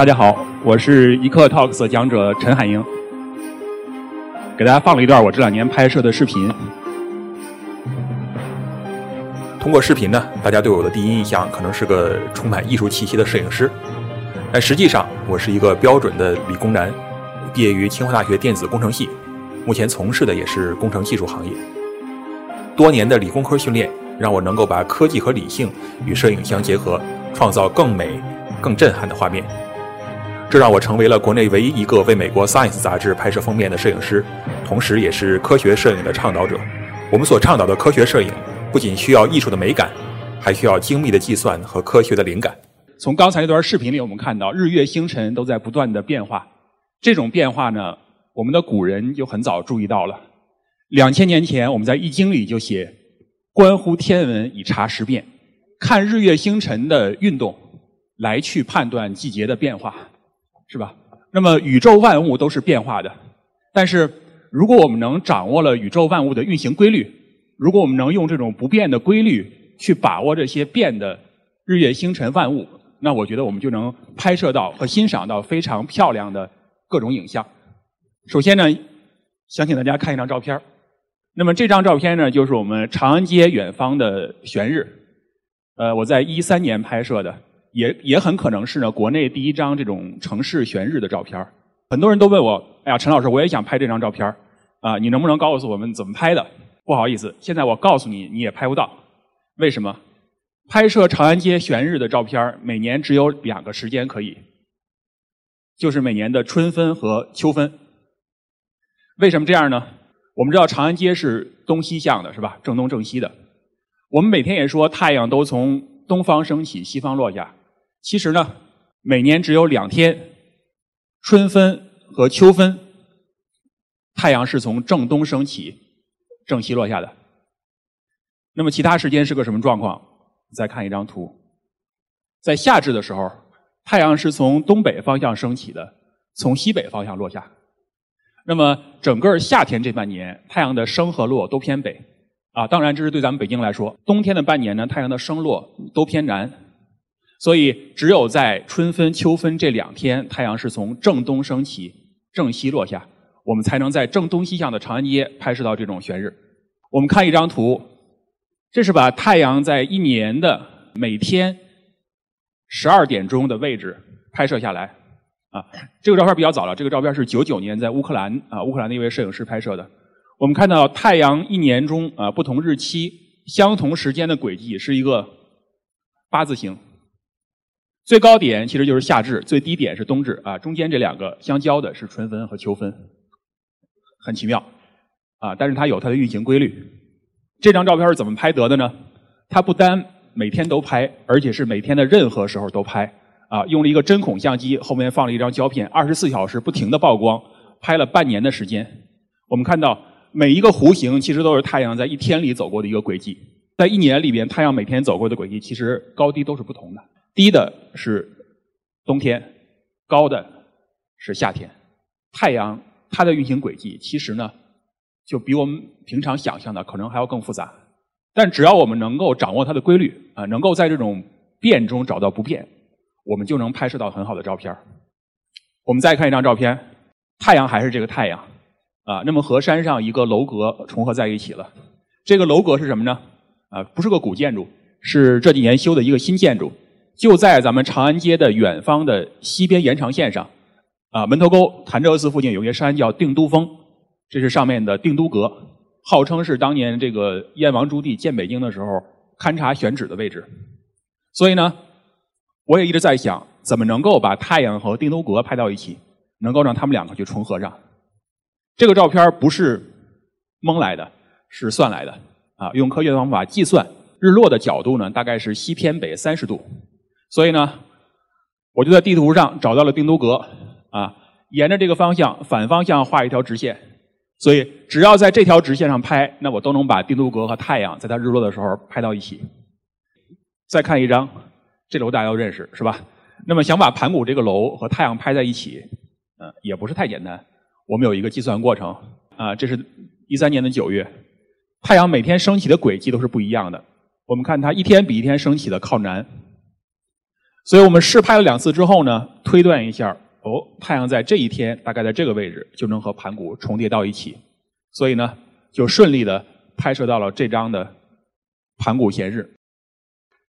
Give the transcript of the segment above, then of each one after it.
大家好，我是一刻 Talks 讲者陈海英，给大家放了一段我这两年拍摄的视频。通过视频呢，大家对我的第一印象可能是个充满艺术气息的摄影师，但实际上我是一个标准的理工男，毕业于清华大学电子工程系，目前从事的也是工程技术行业。多年的理工科训练，让我能够把科技和理性与摄影相结合，创造更美、更震撼的画面。这让我成为了国内唯一一个为美国《Science》杂志拍摄封面的摄影师，同时也是科学摄影的倡导者。我们所倡导的科学摄影，不仅需要艺术的美感，还需要精密的计算和科学的灵感。从刚才那段视频里，我们看到日月星辰都在不断的变化。这种变化呢，我们的古人就很早注意到了。两千年前，我们在《易经》里就写：“观乎天文，以察时变。”看日月星辰的运动，来去判断季节的变化，是吧？那么宇宙万物都是变化的，但是如果我们能掌握了宇宙万物的运行规律，如果我们能用这种不变的规律去把握这些变的日月星辰万物，那我觉得我们就能拍摄到和欣赏到非常漂亮的各种影像。首先呢，想请大家看一张照片那么这张照片呢，就是我们长安街远方的悬日，呃，我在一三年拍摄的，也也很可能是呢国内第一张这种城市悬日的照片很多人都问我，哎呀，陈老师，我也想拍这张照片啊，你能不能告诉我们怎么拍的？不好意思，现在我告诉你，你也拍不到。为什么？拍摄长安街悬日的照片每年只有两个时间可以，就是每年的春分和秋分。为什么这样呢？我们知道长安街是东西向的，是吧？正东正西的。我们每天也说太阳都从东方升起，西方落下。其实呢，每年只有两天，春分和秋分，太阳是从正东升起，正西落下的。那么其他时间是个什么状况？再看一张图，在夏至的时候，太阳是从东北方向升起的，从西北方向落下。那么整个夏天这半年，太阳的升和落都偏北，啊，当然这是对咱们北京来说。冬天的半年呢，太阳的升落都偏南，所以只有在春分、秋分这两天，太阳是从正东升起，正西落下，我们才能在正东西向的长安街拍摄到这种悬日。我们看一张图，这是把太阳在一年的每天十二点钟的位置拍摄下来。啊，这个照片比较早了。这个照片是九九年在乌克兰啊，乌克兰的一位摄影师拍摄的。我们看到太阳一年中啊不同日期相同时间的轨迹是一个八字形，最高点其实就是夏至，最低点是冬至啊，中间这两个相交的是春分和秋分，很奇妙啊。但是它有它的运行规律。这张照片是怎么拍得的呢？它不单每天都拍，而且是每天的任何时候都拍。啊，用了一个针孔相机，后面放了一张胶片，二十四小时不停的曝光，拍了半年的时间。我们看到每一个弧形其实都是太阳在一天里走过的一个轨迹，在一年里边，太阳每天走过的轨迹其实高低都是不同的，低的是冬天，高的是夏天。太阳它的运行轨迹其实呢，就比我们平常想象的可能还要更复杂。但只要我们能够掌握它的规律啊，能够在这种变中找到不变。我们就能拍摄到很好的照片我们再看一张照片，太阳还是这个太阳啊，那么和山上一个楼阁重合在一起了。这个楼阁是什么呢？啊，不是个古建筑，是这几年修的一个新建筑，就在咱们长安街的远方的西边延长线上。啊，门头沟潭柘寺附近有一个山叫定都峰，这是上面的定都阁，号称是当年这个燕王朱棣建北京的时候勘察选址的位置。所以呢。我也一直在想，怎么能够把太阳和定都阁拍到一起，能够让他们两个去重合上。这个照片不是蒙来的，是算来的啊！用科学方法计算日落的角度呢，大概是西偏北三十度。所以呢，我就在地图上找到了定都阁啊，沿着这个方向反方向画一条直线。所以只要在这条直线上拍，那我都能把定都阁和太阳在它日落的时候拍到一起。再看一张。这楼大家都认识是吧？那么想把盘古这个楼和太阳拍在一起，呃，也不是太简单。我们有一个计算过程啊，这是一三年的九月，太阳每天升起的轨迹都是不一样的。我们看它一天比一天升起的靠南，所以我们试拍了两次之后呢，推断一下，哦，太阳在这一天大概在这个位置就能和盘古重叠到一起，所以呢，就顺利的拍摄到了这张的盘古衔日。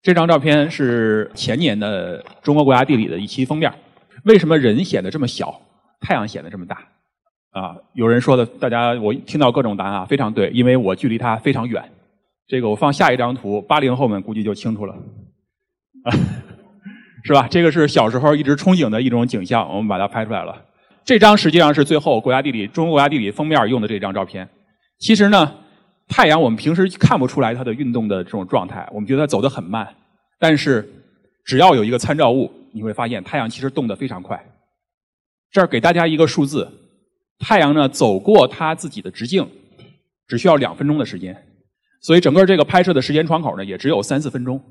这张照片是前年的《中国国家地理》的一期封面。为什么人显得这么小，太阳显得这么大？啊，有人说的，大家我听到各种答案啊，非常对，因为我距离它非常远。这个我放下一张图，八零后们估计就清楚了，是吧？这个是小时候一直憧憬的一种景象，我们把它拍出来了。这张实际上是最后《国家地理》中国国家地理封面用的这张照片。其实呢，太阳我们平时看不出来它的运动的这种状态，我们觉得它走得很慢。但是只要有一个参照物，你会发现太阳其实动得非常快。这儿给大家一个数字。太阳呢走过它自己的直径，只需要两分钟的时间，所以整个这个拍摄的时间窗口呢也只有三四分钟。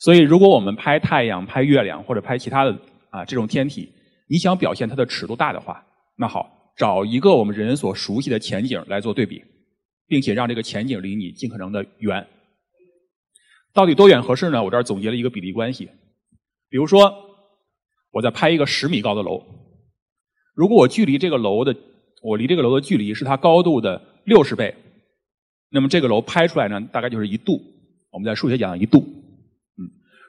所以如果我们拍太阳、拍月亮或者拍其他的啊这种天体，你想表现它的尺度大的话，那好，找一个我们人所熟悉的前景来做对比，并且让这个前景离你尽可能的远。到底多远合适呢？我这儿总结了一个比例关系。比如说，我在拍一个十米高的楼，如果我距离这个楼的我离这个楼的距离是它高度的六十倍，那么这个楼拍出来呢，大概就是一度。我们在数学讲一度，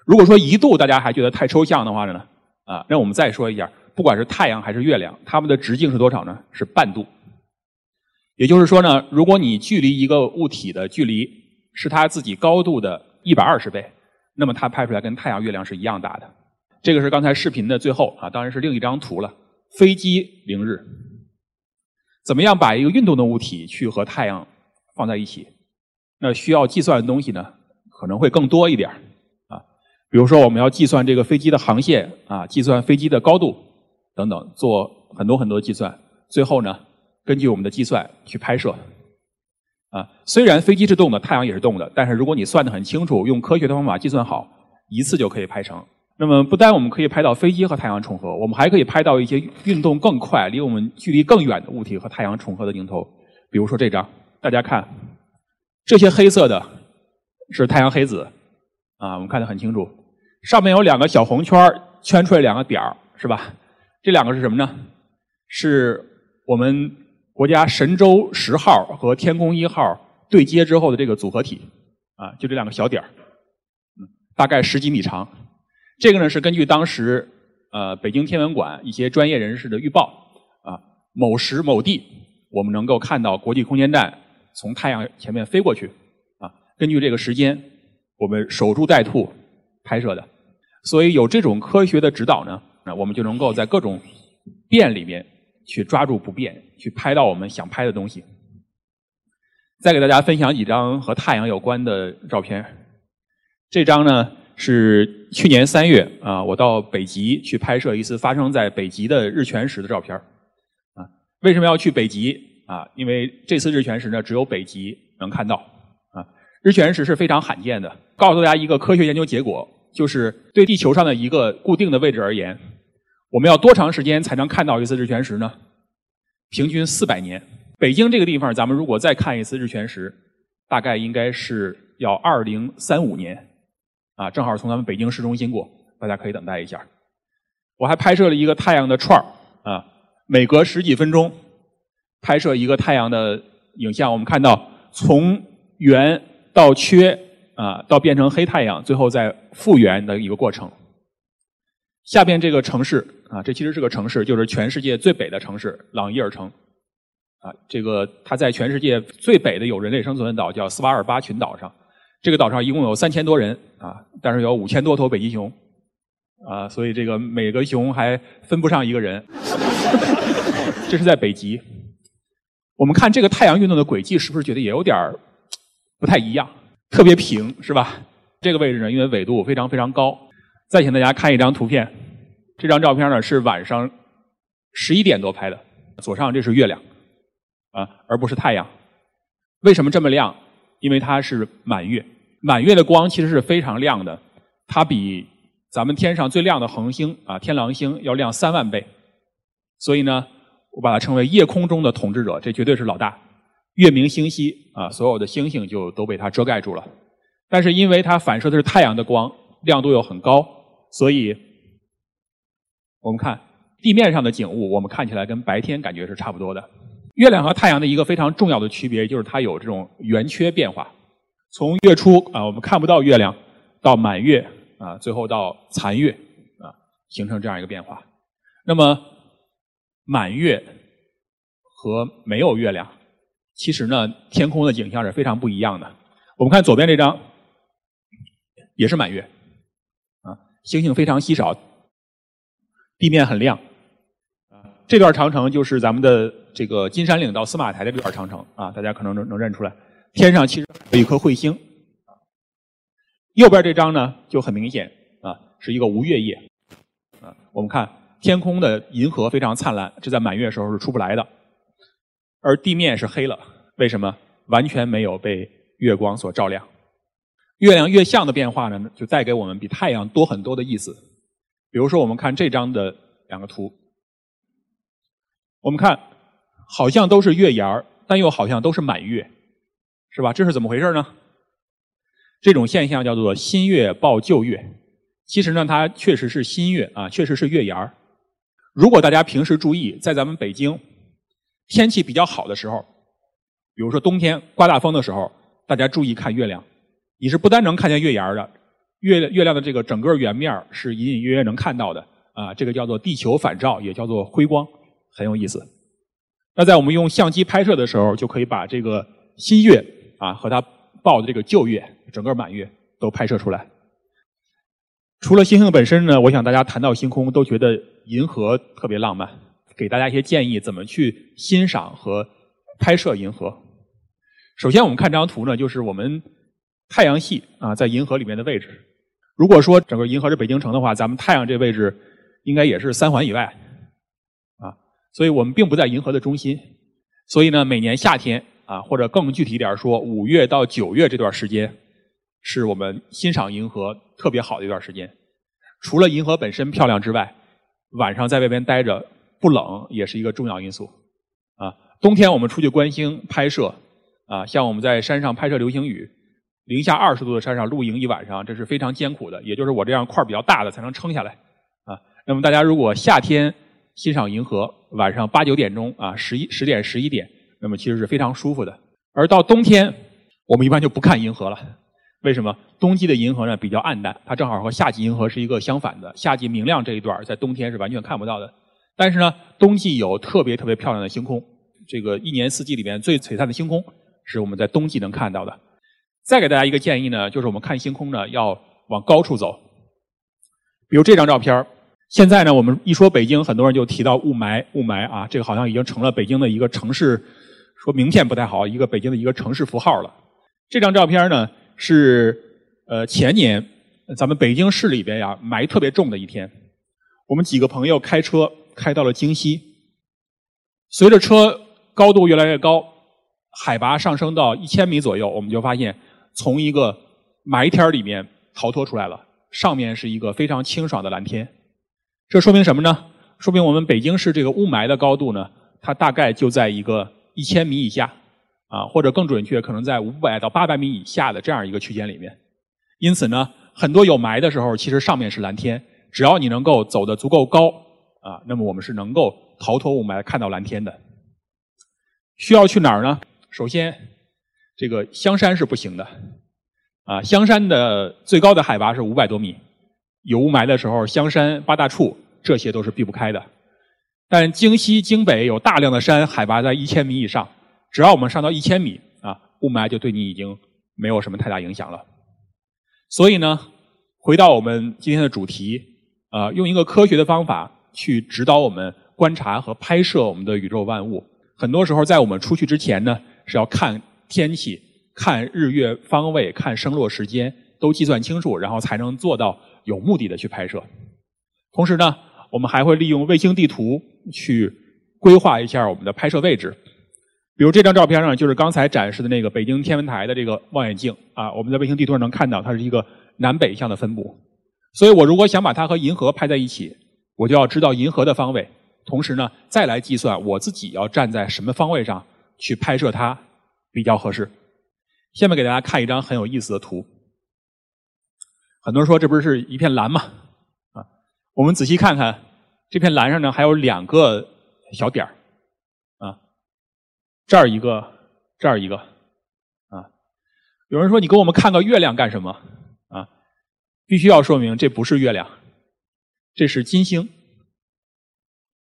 如果说一度大家还觉得太抽象的话呢，啊，那我们再说一下，不管是太阳还是月亮，它们的直径是多少呢？是半度。也就是说呢，如果你距离一个物体的距离是它自己高度的一百二十倍，那么它拍出来跟太阳、月亮是一样大的。这个是刚才视频的最后啊，当然是另一张图了，飞机凌日。怎么样把一个运动的物体去和太阳放在一起？那需要计算的东西呢，可能会更多一点啊。比如说，我们要计算这个飞机的航线啊，计算飞机的高度等等，做很多很多计算。最后呢，根据我们的计算去拍摄。啊，虽然飞机是动的，太阳也是动的，但是如果你算得很清楚，用科学的方法计算好，一次就可以拍成。那么，不单我们可以拍到飞机和太阳重合，我们还可以拍到一些运动更快、离我们距离更远的物体和太阳重合的镜头。比如说这张，大家看，这些黑色的是太阳黑子，啊，我们看得很清楚。上面有两个小红圈圈出来两个点儿，是吧？这两个是什么呢？是我们国家神舟十号和天宫一号对接之后的这个组合体，啊，就这两个小点儿，大概十几米长。这个呢是根据当时呃北京天文馆一些专业人士的预报啊，某时某地我们能够看到国际空间站从太阳前面飞过去啊，根据这个时间我们守株待兔拍摄的，所以有这种科学的指导呢，那我们就能够在各种变里面去抓住不变，去拍到我们想拍的东西。再给大家分享几张和太阳有关的照片，这张呢。是去年三月啊，我到北极去拍摄一次发生在北极的日全食的照片啊，为什么要去北极啊？因为这次日全食呢，只有北极能看到啊。日全食是非常罕见的。告诉大家一个科学研究结果，就是对地球上的一个固定的位置而言，我们要多长时间才能看到一次日全食呢？平均四百年。北京这个地方，咱们如果再看一次日全食，大概应该是要二零三五年。啊，正好从咱们北京市中心过，大家可以等待一下。我还拍摄了一个太阳的串儿啊，每隔十几分钟拍摄一个太阳的影像。我们看到从圆到缺啊，到变成黑太阳，最后再复原的一个过程。下边这个城市啊，这其实是个城市，就是全世界最北的城市朗伊尔城啊。这个它在全世界最北的有人类生存的岛叫斯瓦尔巴群岛上。这个岛上一共有三千多人啊，但是有五千多头北极熊啊，所以这个每个熊还分不上一个人。这是在北极。我们看这个太阳运动的轨迹，是不是觉得也有点不太一样？特别平是吧？这个位置呢，因为纬度非常非常高。再请大家看一张图片，这张照片呢是晚上十一点多拍的。左上这是月亮啊，而不是太阳。为什么这么亮？因为它是满月。满月的光其实是非常亮的，它比咱们天上最亮的恒星啊天狼星要亮三万倍，所以呢，我把它称为夜空中的统治者，这绝对是老大。月明星稀啊，所有的星星就都被它遮盖住了。但是因为它反射的是太阳的光，亮度又很高，所以我们看地面上的景物，我们看起来跟白天感觉是差不多的。月亮和太阳的一个非常重要的区别，就是它有这种圆缺变化。从月初啊，我们看不到月亮，到满月啊，最后到残月啊，形成这样一个变化。那么满月和没有月亮，其实呢，天空的景象是非常不一样的。我们看左边这张，也是满月啊，星星非常稀少，地面很亮啊。这段长城就是咱们的这个金山岭到司马台的这段长城啊，大家可能能能认出来。天上其实有一颗彗星，右边这张呢就很明显啊，是一个无月夜啊。我们看天空的银河非常灿烂，这在满月时候是出不来的，而地面是黑了，为什么？完全没有被月光所照亮。月亮月相的变化呢，就带给我们比太阳多很多的意思。比如说，我们看这张的两个图，我们看好像都是月牙儿，但又好像都是满月。是吧？这是怎么回事呢？这种现象叫做新月报旧月。其实呢，它确实是新月啊，确实是月牙儿。如果大家平时注意，在咱们北京天气比较好的时候，比如说冬天刮大风的时候，大家注意看月亮，你是不单能看见月牙儿的，月月亮的这个整个圆面是隐隐约约能看到的啊。这个叫做地球反照，也叫做辉光，很有意思。那在我们用相机拍摄的时候，就可以把这个新月。啊，和它报的这个旧月，整个满月都拍摄出来。除了星星本身呢，我想大家谈到星空都觉得银河特别浪漫。给大家一些建议，怎么去欣赏和拍摄银河。首先，我们看这张图呢，就是我们太阳系啊在银河里面的位置。如果说整个银河是北京城的话，咱们太阳这位置应该也是三环以外啊，所以我们并不在银河的中心。所以呢，每年夏天。啊，或者更具体一点说，五月到九月这段时间，是我们欣赏银河特别好的一段时间。除了银河本身漂亮之外，晚上在外边待着不冷也是一个重要因素。啊，冬天我们出去观星拍摄，啊，像我们在山上拍摄流星雨，零下二十度的山上露营一晚上，这是非常艰苦的。也就是我这样块比较大的才能撑下来。啊，那么大家如果夏天欣赏银河，晚上八九点钟啊，十一十点十一点。那么其实是非常舒服的，而到冬天，我们一般就不看银河了。为什么？冬季的银河呢比较暗淡，它正好和夏季银河是一个相反的。夏季明亮这一段在冬天是完全看不到的。但是呢，冬季有特别特别漂亮的星空。这个一年四季里面最璀璨的星空是我们在冬季能看到的。再给大家一个建议呢，就是我们看星空呢要往高处走。比如这张照片现在呢我们一说北京，很多人就提到雾霾，雾霾啊，这个好像已经成了北京的一个城市。说名片不太好，一个北京的一个城市符号了。这张照片呢是呃前年咱们北京市里边呀霾特别重的一天，我们几个朋友开车开到了京西，随着车高度越来越高，海拔上升到一千米左右，我们就发现从一个霾天里面逃脱出来了，上面是一个非常清爽的蓝天。这说明什么呢？说明我们北京市这个雾霾的高度呢，它大概就在一个。一千米以下，啊，或者更准确，可能在五百到八百米以下的这样一个区间里面。因此呢，很多有霾的时候，其实上面是蓝天。只要你能够走得足够高，啊，那么我们是能够逃脱雾霾，看到蓝天的。需要去哪儿呢？首先，这个香山是不行的，啊，香山的最高的海拔是五百多米，有雾霾的时候，香山八大处这些都是避不开的。但京西、京北有大量的山，海拔在一千米以上。只要我们上到一千米，啊，雾霾就对你已经没有什么太大影响了。所以呢，回到我们今天的主题，啊，用一个科学的方法去指导我们观察和拍摄我们的宇宙万物。很多时候，在我们出去之前呢，是要看天气、看日月方位、看升落时间，都计算清楚，然后才能做到有目的的去拍摄。同时呢，我们还会利用卫星地图。去规划一下我们的拍摄位置，比如这张照片上就是刚才展示的那个北京天文台的这个望远镜啊，我们在卫星地图上能看到它是一个南北向的分布。所以我如果想把它和银河拍在一起，我就要知道银河的方位，同时呢再来计算我自己要站在什么方位上去拍摄它比较合适。下面给大家看一张很有意思的图，很多人说这不是一片蓝吗？啊，我们仔细看看。这片蓝上呢还有两个小点儿，啊，这儿一个，这儿一个，啊，有人说你给我们看个月亮干什么？啊，必须要说明这不是月亮，这是金星，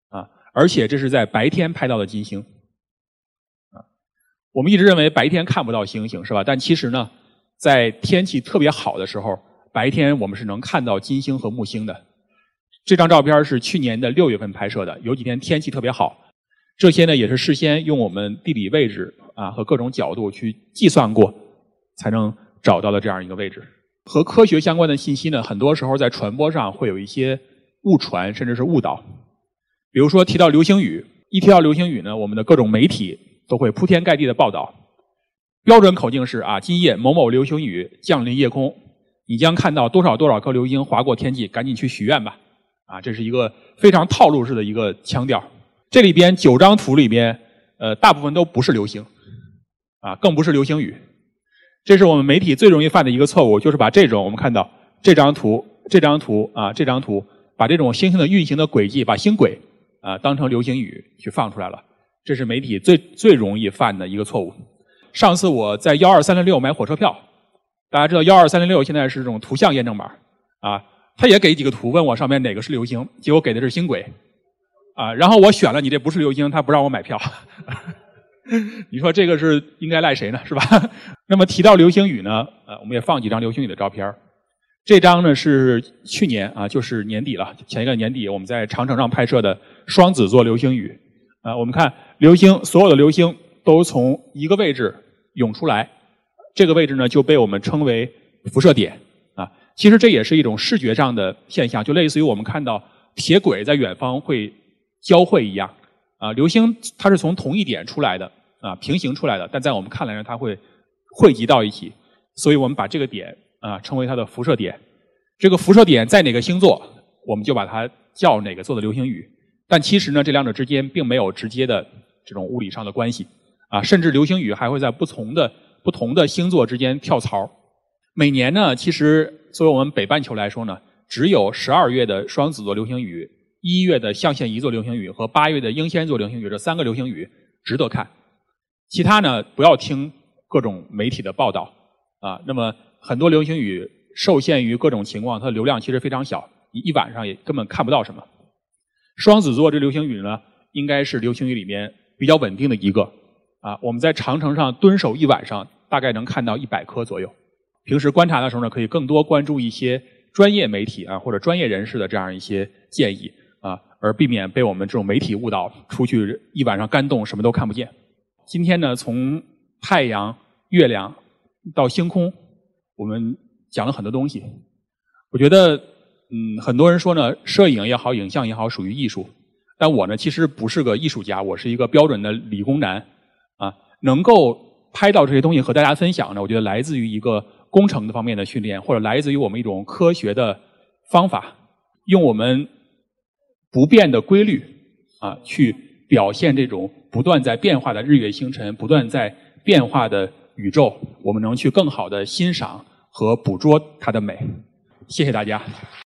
啊，而且这是在白天拍到的金星，啊，我们一直认为白天看不到星星是吧？但其实呢，在天气特别好的时候，白天我们是能看到金星和木星的。这张照片是去年的六月份拍摄的，有几天天气特别好。这些呢也是事先用我们地理位置啊和各种角度去计算过，才能找到的这样一个位置。和科学相关的信息呢，很多时候在传播上会有一些误传，甚至是误导。比如说提到流星雨，一提到流星雨呢，我们的各种媒体都会铺天盖地的报道。标准口径是啊，今夜某某流星雨降临夜空，你将看到多少多少颗流星划过天际，赶紧去许愿吧。啊，这是一个非常套路式的一个腔调。这里边九张图里边，呃，大部分都不是流星，啊，更不是流星雨。这是我们媒体最容易犯的一个错误，就是把这种我们看到这张图、这张图啊、这张图，把这种星星的运行的轨迹，把星轨啊当成流星雨去放出来了。这是媒体最最容易犯的一个错误。上次我在幺二三零六买火车票，大家知道幺二三零六现在是这种图像验证码啊。他也给几个图，问我上面哪个是流星，结果给的是星轨，啊，然后我选了你这不是流星，他不让我买票。你说这个是应该赖谁呢？是吧？那么提到流星雨呢，呃，我们也放几张流星雨的照片这张呢是去年啊，就是年底了，前一个年底我们在长城上拍摄的双子座流星雨。啊，我们看流星，所有的流星都从一个位置涌出来，这个位置呢就被我们称为辐射点啊。其实这也是一种视觉上的现象，就类似于我们看到铁轨在远方会交汇一样。啊，流星它是从同一点出来的，啊，平行出来的，但在我们看来呢，它会汇集到一起，所以我们把这个点啊称为它的辐射点。这个辐射点在哪个星座，我们就把它叫哪个座的流星雨。但其实呢，这两者之间并没有直接的这种物理上的关系。啊，甚至流星雨还会在不同的不同的星座之间跳槽。每年呢，其实作为我们北半球来说呢，只有十二月的双子座流星雨、一月的象限一座流星雨和八月的英仙座流星雨这三个流星雨值得看。其他呢，不要听各种媒体的报道啊。那么很多流星雨受限于各种情况，它的流量其实非常小，一晚上也根本看不到什么。双子座这流星雨呢，应该是流星雨里面比较稳定的一个啊。我们在长城上蹲守一晚上，大概能看到一百颗左右。平时观察的时候呢，可以更多关注一些专业媒体啊或者专业人士的这样一些建议啊，而避免被我们这种媒体误导，出去一晚上干冻什么都看不见。今天呢，从太阳、月亮到星空，我们讲了很多东西。我觉得，嗯，很多人说呢，摄影也好，影像也好，属于艺术。但我呢，其实不是个艺术家，我是一个标准的理工男啊。能够拍到这些东西和大家分享呢，我觉得来自于一个。工程的方面的训练，或者来自于我们一种科学的方法，用我们不变的规律啊，去表现这种不断在变化的日月星辰，不断在变化的宇宙，我们能去更好的欣赏和捕捉它的美。谢谢大家。